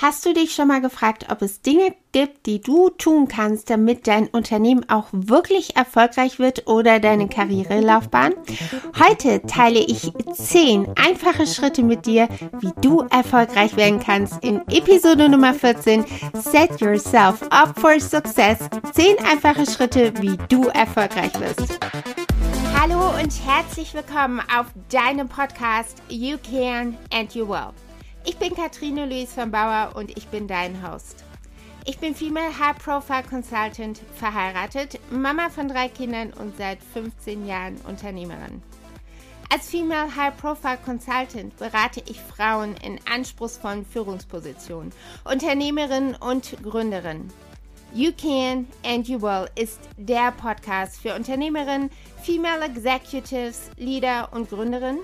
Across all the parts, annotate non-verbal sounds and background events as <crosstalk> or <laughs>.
Hast du dich schon mal gefragt, ob es Dinge gibt, die du tun kannst, damit dein Unternehmen auch wirklich erfolgreich wird oder deine Karrierelaufbahn? Heute teile ich zehn einfache Schritte mit dir, wie du erfolgreich werden kannst in Episode Nummer 14 Set Yourself Up for Success. Zehn einfache Schritte, wie du erfolgreich wirst. Hallo und herzlich willkommen auf deinem Podcast You Can and You Will. Ich bin Katrine Luis von Bauer und ich bin dein Host. Ich bin Female High Profile Consultant, verheiratet, Mama von drei Kindern und seit 15 Jahren Unternehmerin. Als Female High Profile Consultant berate ich Frauen in anspruchsvollen Führungspositionen, Unternehmerinnen und Gründerinnen. You Can and You Will ist der Podcast für Unternehmerinnen, Female Executives, Leader und Gründerinnen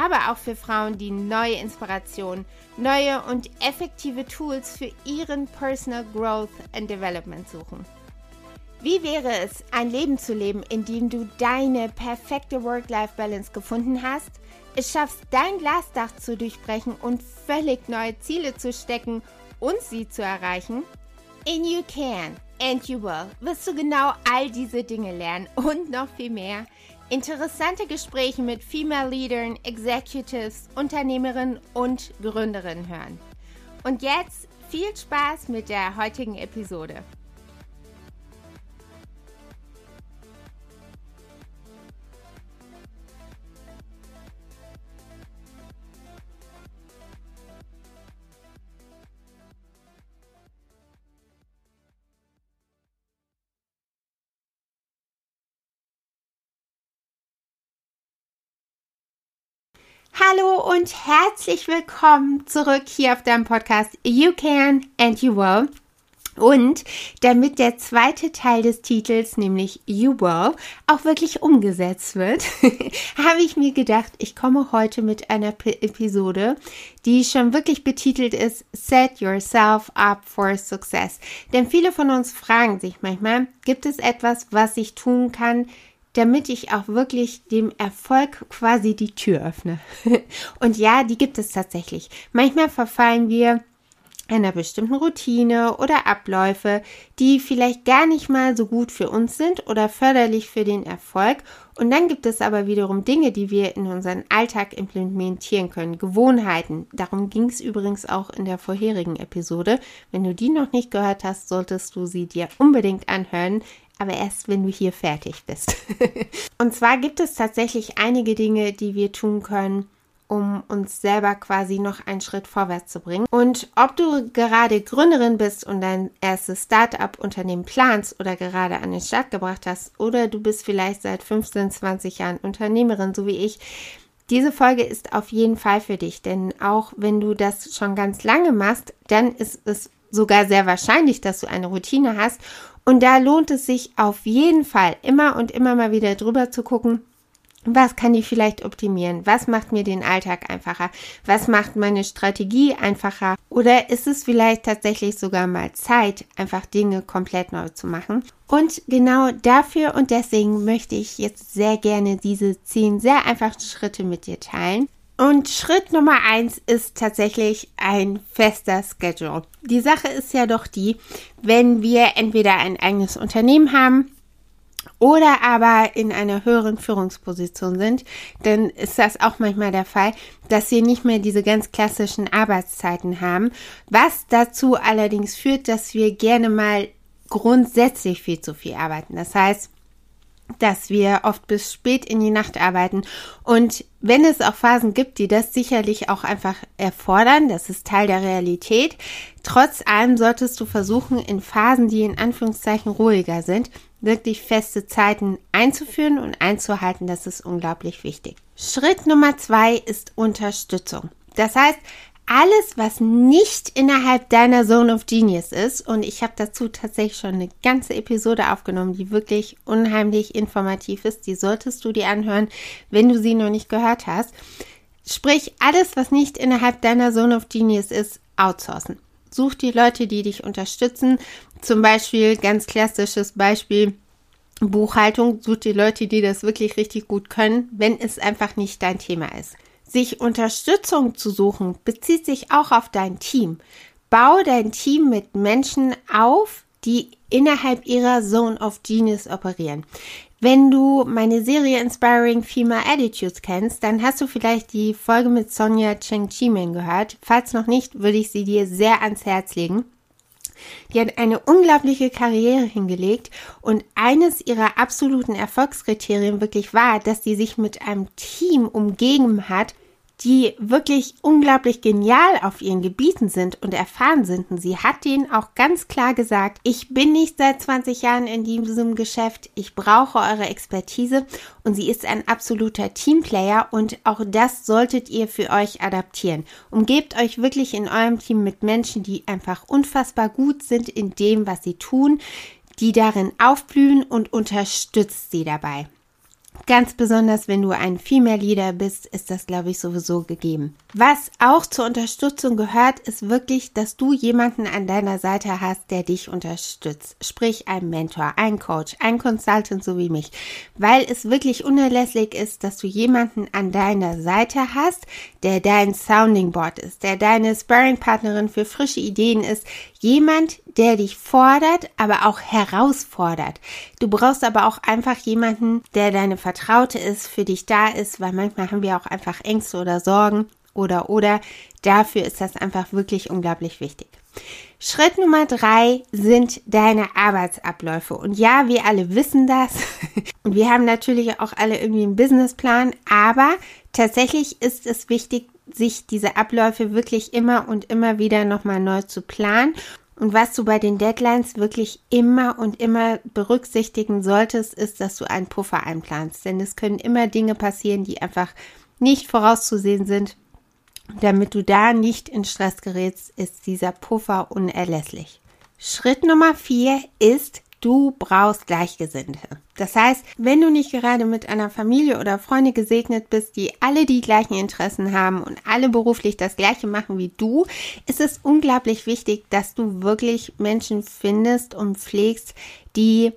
aber auch für Frauen, die neue Inspiration, neue und effektive Tools für ihren Personal Growth and Development suchen. Wie wäre es, ein Leben zu leben, in dem du deine perfekte Work-Life-Balance gefunden hast, es schaffst, dein Glasdach zu durchbrechen und völlig neue Ziele zu stecken und sie zu erreichen? In You Can and You Will wirst du genau all diese Dinge lernen und noch viel mehr Interessante Gespräche mit Female Leadern, Executives, Unternehmerinnen und Gründerinnen hören. Und jetzt viel Spaß mit der heutigen Episode. Hallo und herzlich willkommen zurück hier auf deinem Podcast You Can and You Will. Und damit der zweite Teil des Titels, nämlich You Will, auch wirklich umgesetzt wird, <laughs> habe ich mir gedacht, ich komme heute mit einer P Episode, die schon wirklich betitelt ist Set Yourself Up for Success. Denn viele von uns fragen sich manchmal, gibt es etwas, was ich tun kann, damit ich auch wirklich dem Erfolg quasi die Tür öffne. <laughs> Und ja, die gibt es tatsächlich. Manchmal verfallen wir einer bestimmten Routine oder Abläufe, die vielleicht gar nicht mal so gut für uns sind oder förderlich für den Erfolg. Und dann gibt es aber wiederum Dinge, die wir in unseren Alltag implementieren können, Gewohnheiten. Darum ging es übrigens auch in der vorherigen Episode. Wenn du die noch nicht gehört hast, solltest du sie dir unbedingt anhören aber erst, wenn du hier fertig bist. <laughs> und zwar gibt es tatsächlich einige Dinge, die wir tun können, um uns selber quasi noch einen Schritt vorwärts zu bringen. Und ob du gerade Gründerin bist und dein erstes Start-up-Unternehmen planst oder gerade an den Start gebracht hast, oder du bist vielleicht seit 15, 20 Jahren Unternehmerin, so wie ich, diese Folge ist auf jeden Fall für dich, denn auch wenn du das schon ganz lange machst, dann ist es sogar sehr wahrscheinlich, dass du eine Routine hast und da lohnt es sich auf jeden Fall immer und immer mal wieder drüber zu gucken, was kann ich vielleicht optimieren? Was macht mir den Alltag einfacher? Was macht meine Strategie einfacher? Oder ist es vielleicht tatsächlich sogar mal Zeit, einfach Dinge komplett neu zu machen? Und genau dafür und deswegen möchte ich jetzt sehr gerne diese zehn sehr einfachen Schritte mit dir teilen. Und Schritt Nummer eins ist tatsächlich ein fester Schedule. Die Sache ist ja doch die, wenn wir entweder ein eigenes Unternehmen haben oder aber in einer höheren Führungsposition sind, dann ist das auch manchmal der Fall, dass wir nicht mehr diese ganz klassischen Arbeitszeiten haben, was dazu allerdings führt, dass wir gerne mal grundsätzlich viel zu viel arbeiten. Das heißt, dass wir oft bis spät in die Nacht arbeiten. Und wenn es auch Phasen gibt, die das sicherlich auch einfach erfordern, das ist Teil der Realität, trotz allem solltest du versuchen, in Phasen, die in Anführungszeichen ruhiger sind, wirklich feste Zeiten einzuführen und einzuhalten. Das ist unglaublich wichtig. Schritt Nummer zwei ist Unterstützung. Das heißt, alles, was nicht innerhalb deiner Zone of Genius ist, und ich habe dazu tatsächlich schon eine ganze Episode aufgenommen, die wirklich unheimlich informativ ist, die solltest du dir anhören, wenn du sie noch nicht gehört hast. Sprich, alles, was nicht innerhalb deiner Zone of Genius ist, outsourcen. Such die Leute, die dich unterstützen. Zum Beispiel, ganz klassisches Beispiel, Buchhaltung. Such die Leute, die das wirklich richtig gut können, wenn es einfach nicht dein Thema ist. Sich Unterstützung zu suchen, bezieht sich auch auf dein Team. Bau dein Team mit Menschen auf, die innerhalb ihrer Zone of Genius operieren. Wenn du meine Serie Inspiring Female Attitudes kennst, dann hast du vielleicht die Folge mit Sonja Cheng Chimen gehört. Falls noch nicht, würde ich sie dir sehr ans Herz legen. Die hat eine unglaubliche Karriere hingelegt und eines ihrer absoluten Erfolgskriterien wirklich war, dass sie sich mit einem Team umgeben hat, die wirklich unglaublich genial auf ihren Gebieten sind und erfahren sind. Und sie hat denen auch ganz klar gesagt, ich bin nicht seit 20 Jahren in diesem Geschäft, ich brauche eure Expertise und sie ist ein absoluter Teamplayer und auch das solltet ihr für euch adaptieren. Umgebt euch wirklich in eurem Team mit Menschen, die einfach unfassbar gut sind in dem, was sie tun, die darin aufblühen und unterstützt sie dabei. Ganz besonders, wenn du ein Female Leader bist, ist das, glaube ich, sowieso gegeben. Was auch zur Unterstützung gehört, ist wirklich, dass du jemanden an deiner Seite hast, der dich unterstützt. Sprich, ein Mentor, ein Coach, ein Consultant, so wie mich. Weil es wirklich unerlässlich ist, dass du jemanden an deiner Seite hast, der dein Sounding Board ist, der deine Sparring-Partnerin für frische Ideen ist. Jemand, der dich fordert, aber auch herausfordert. Du brauchst aber auch einfach jemanden, der deine Vertraute ist, für dich da ist, weil manchmal haben wir auch einfach Ängste oder Sorgen oder oder. Dafür ist das einfach wirklich unglaublich wichtig. Schritt Nummer drei sind deine Arbeitsabläufe. Und ja, wir alle wissen das. <laughs> Und wir haben natürlich auch alle irgendwie einen Businessplan. Aber tatsächlich ist es wichtig, sich diese Abläufe wirklich immer und immer wieder nochmal neu zu planen und was du bei den Deadlines wirklich immer und immer berücksichtigen solltest, ist, dass du einen Puffer einplanst. Denn es können immer Dinge passieren, die einfach nicht vorauszusehen sind. Damit du da nicht in Stress gerätst, ist dieser Puffer unerlässlich. Schritt Nummer vier ist Du brauchst Gleichgesinnte. Das heißt, wenn du nicht gerade mit einer Familie oder Freunde gesegnet bist, die alle die gleichen Interessen haben und alle beruflich das gleiche machen wie du, ist es unglaublich wichtig, dass du wirklich Menschen findest und pflegst, die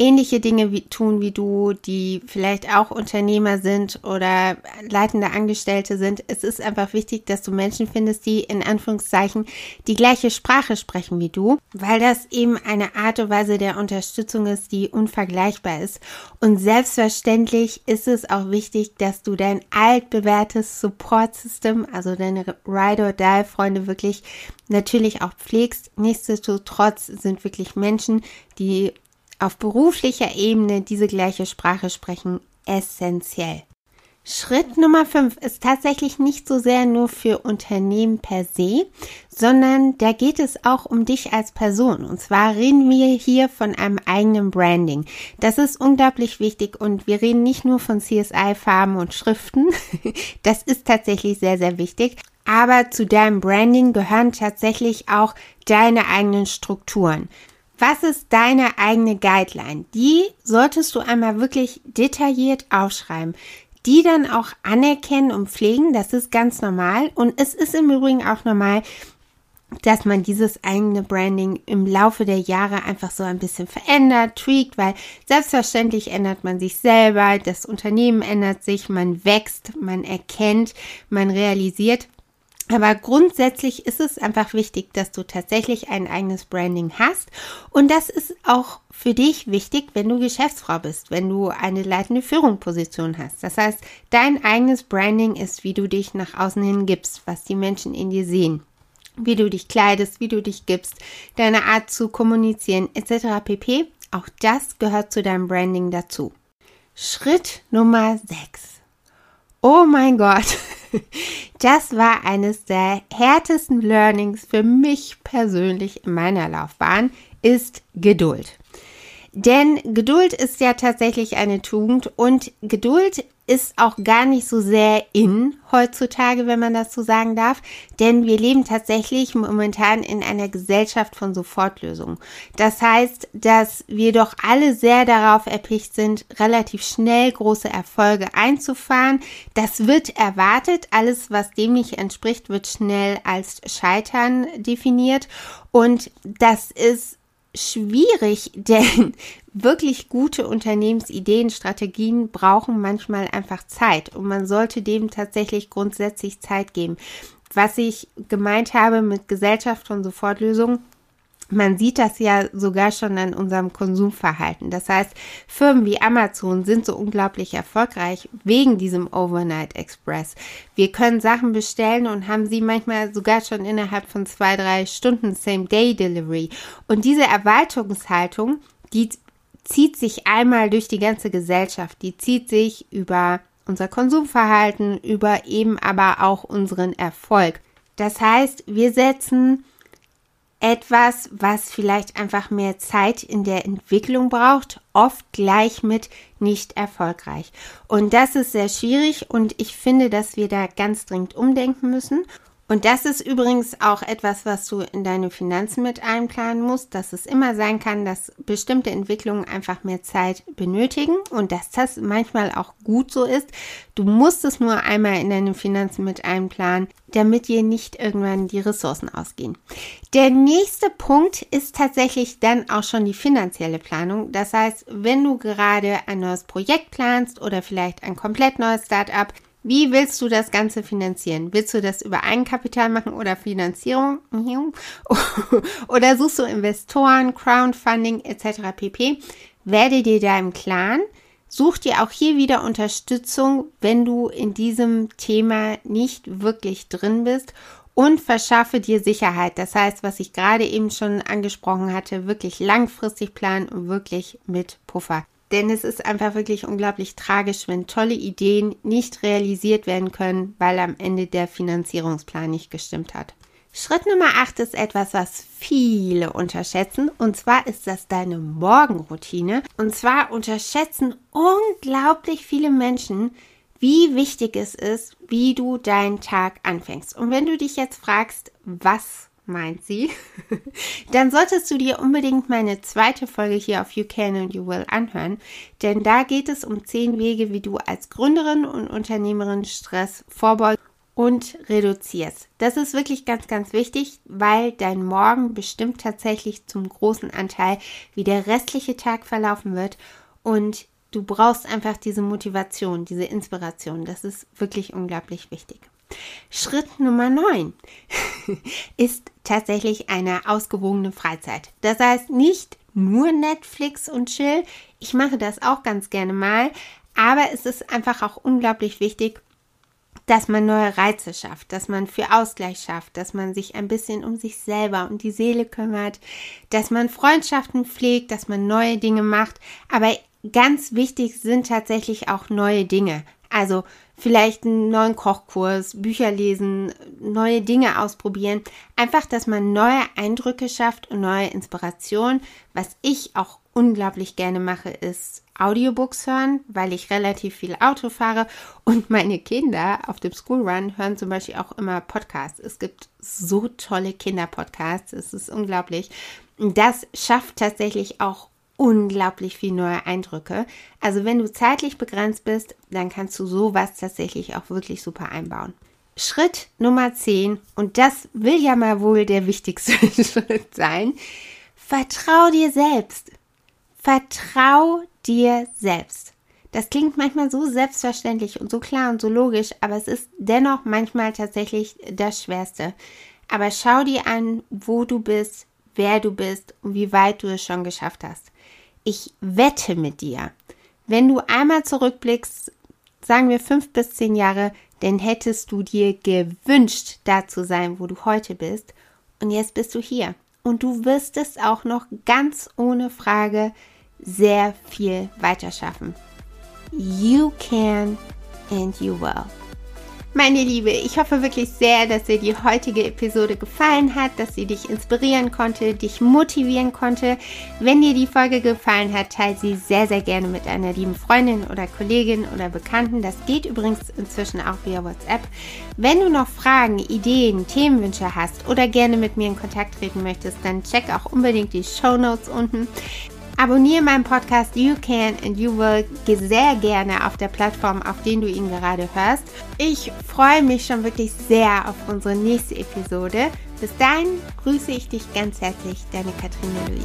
ähnliche Dinge wie, tun wie du, die vielleicht auch Unternehmer sind oder leitende Angestellte sind. Es ist einfach wichtig, dass du Menschen findest, die in Anführungszeichen die gleiche Sprache sprechen wie du, weil das eben eine Art und Weise der Unterstützung ist, die unvergleichbar ist. Und selbstverständlich ist es auch wichtig, dass du dein altbewährtes Support-System, also deine Ride or Die Freunde wirklich natürlich auch pflegst. Nichtsdestotrotz sind wirklich Menschen, die auf beruflicher Ebene diese gleiche Sprache sprechen, essentiell. Schritt Nummer 5 ist tatsächlich nicht so sehr nur für Unternehmen per se, sondern da geht es auch um dich als Person. Und zwar reden wir hier von einem eigenen Branding. Das ist unglaublich wichtig und wir reden nicht nur von CSI, Farben und Schriften. <laughs> Das ist tatsächlich sehr, sehr wichtig. Aber zu deinem Branding gehören tatsächlich auch deine eigenen Strukturen. Was ist deine eigene Guideline? Die solltest du einmal wirklich detailliert aufschreiben. Die dann auch anerkennen und pflegen, das ist ganz normal. Und es ist im Übrigen auch normal, dass man dieses eigene Branding im Laufe der Jahre einfach so ein bisschen verändert, tweakt, weil selbstverständlich ändert man sich selber, das Unternehmen ändert sich, man wächst, man erkennt, man realisiert. Aber grundsätzlich ist es einfach wichtig, dass du tatsächlich ein eigenes Branding hast. Und das ist auch für dich wichtig, wenn du Geschäftsfrau bist, wenn du eine leitende Führungsposition hast. Das heißt, dein eigenes Branding ist, wie du dich nach außen hin gibst, was die Menschen in dir sehen. Wie du dich kleidest, wie du dich gibst, deine Art zu kommunizieren, etc. pp. Auch das gehört zu deinem Branding dazu. Schritt Nummer 6. Oh mein Gott. <laughs> <laughs> Das war eines der härtesten Learnings für mich persönlich in meiner Laufbahn, ist Geduld. Denn Geduld ist ja tatsächlich eine Tugend und Geduld ist auch gar nicht so sehr in heutzutage, wenn man das so sagen darf, denn wir leben tatsächlich momentan in einer Gesellschaft von Sofortlösungen. Das heißt, dass wir doch alle sehr darauf erpicht sind, relativ schnell große Erfolge einzufahren. Das wird erwartet. Alles, was dem nicht entspricht, wird schnell als Scheitern definiert. Und das ist schwierig, <laughs> denn wirklich gute Unternehmensideen, Strategien brauchen manchmal einfach Zeit und man sollte dem tatsächlich grundsätzlich Zeit geben. was ich gemeint habe mit Gesellschaft von Sofortlösungen, man sieht das ja sogar schon an unserem Konsumverhalten. Das heißt, Firmen wie Amazon sind so unglaublich erfolgreich wegen diesem Overnight Express. Wir können Sachen bestellen und haben sie manchmal sogar schon innerhalb von zwei, drei Stunden Same-Day-Delivery. Und diese Erwartungshaltung, die zieht sich einmal durch die ganze Gesellschaft. Die zieht sich über unser Konsumverhalten, über eben aber auch unseren Erfolg. Das heißt, wir setzen etwas, was vielleicht einfach mehr Zeit in der Entwicklung braucht, oft gleich mit nicht erfolgreich. Und das ist sehr schwierig und ich finde, dass wir da ganz dringend umdenken müssen. Und das ist übrigens auch etwas, was du in deine Finanzen mit einplanen musst, dass es immer sein kann, dass bestimmte Entwicklungen einfach mehr Zeit benötigen und dass das manchmal auch gut so ist. Du musst es nur einmal in deine Finanzen mit einplanen, damit dir nicht irgendwann die Ressourcen ausgehen. Der nächste Punkt ist tatsächlich dann auch schon die finanzielle Planung. Das heißt, wenn du gerade ein neues Projekt planst oder vielleicht ein komplett neues Startup, wie willst du das Ganze finanzieren? Willst du das über Eigenkapital machen oder Finanzierung? <laughs> oder suchst du Investoren, Crowdfunding etc. pp? Werde dir da im Klaren. Such dir auch hier wieder Unterstützung, wenn du in diesem Thema nicht wirklich drin bist und verschaffe dir Sicherheit. Das heißt, was ich gerade eben schon angesprochen hatte, wirklich langfristig planen und wirklich mit Puffer. Denn es ist einfach wirklich unglaublich tragisch, wenn tolle Ideen nicht realisiert werden können, weil am Ende der Finanzierungsplan nicht gestimmt hat. Schritt Nummer 8 ist etwas, was viele unterschätzen. Und zwar ist das deine Morgenroutine. Und zwar unterschätzen unglaublich viele Menschen, wie wichtig es ist, wie du deinen Tag anfängst. Und wenn du dich jetzt fragst, was meint sie, <laughs> dann solltest du dir unbedingt meine zweite Folge hier auf You Can and You Will anhören, denn da geht es um zehn Wege, wie du als Gründerin und Unternehmerin Stress vorbeugst und reduzierst. Das ist wirklich ganz, ganz wichtig, weil dein Morgen bestimmt tatsächlich zum großen Anteil, wie der restliche Tag verlaufen wird und du brauchst einfach diese Motivation, diese Inspiration. Das ist wirklich unglaublich wichtig. Schritt Nummer 9 <laughs> ist tatsächlich eine ausgewogene Freizeit. Das heißt nicht nur Netflix und Chill. Ich mache das auch ganz gerne mal, aber es ist einfach auch unglaublich wichtig, dass man neue Reize schafft, dass man für Ausgleich schafft, dass man sich ein bisschen um sich selber und die Seele kümmert, dass man Freundschaften pflegt, dass man neue Dinge macht. Aber ganz wichtig sind tatsächlich auch neue Dinge. Also vielleicht einen neuen Kochkurs, Bücher lesen, neue Dinge ausprobieren. Einfach, dass man neue Eindrücke schafft und neue Inspirationen. Was ich auch unglaublich gerne mache, ist Audiobooks hören, weil ich relativ viel Auto fahre und meine Kinder auf dem Schoolrun hören zum Beispiel auch immer Podcasts. Es gibt so tolle Kinderpodcasts, es ist unglaublich. Das schafft tatsächlich auch unglaublich viel neue Eindrücke. Also wenn du zeitlich begrenzt bist, dann kannst du sowas tatsächlich auch wirklich super einbauen. Schritt Nummer 10, und das will ja mal wohl der wichtigste <laughs> Schritt sein, vertrau dir selbst. Vertrau dir selbst. Das klingt manchmal so selbstverständlich und so klar und so logisch, aber es ist dennoch manchmal tatsächlich das Schwerste. Aber schau dir an, wo du bist, wer du bist und wie weit du es schon geschafft hast. Ich wette mit dir, wenn du einmal zurückblickst, sagen wir fünf bis zehn Jahre, dann hättest du dir gewünscht, da zu sein, wo du heute bist. Und jetzt bist du hier. Und du wirst es auch noch ganz ohne Frage sehr viel weiter schaffen. You can and you will. Meine Liebe, ich hoffe wirklich sehr, dass dir die heutige Episode gefallen hat, dass sie dich inspirieren konnte, dich motivieren konnte. Wenn dir die Folge gefallen hat, teile sie sehr, sehr gerne mit einer lieben Freundin oder Kollegin oder Bekannten. Das geht übrigens inzwischen auch via WhatsApp. Wenn du noch Fragen, Ideen, Themenwünsche hast oder gerne mit mir in Kontakt treten möchtest, dann check auch unbedingt die Show Notes unten. Abonniere meinen Podcast You Can and You Will sehr gerne auf der Plattform, auf den du ihn gerade hörst. Ich freue mich schon wirklich sehr auf unsere nächste Episode. Bis dahin grüße ich dich ganz herzlich, deine Katrine Luis.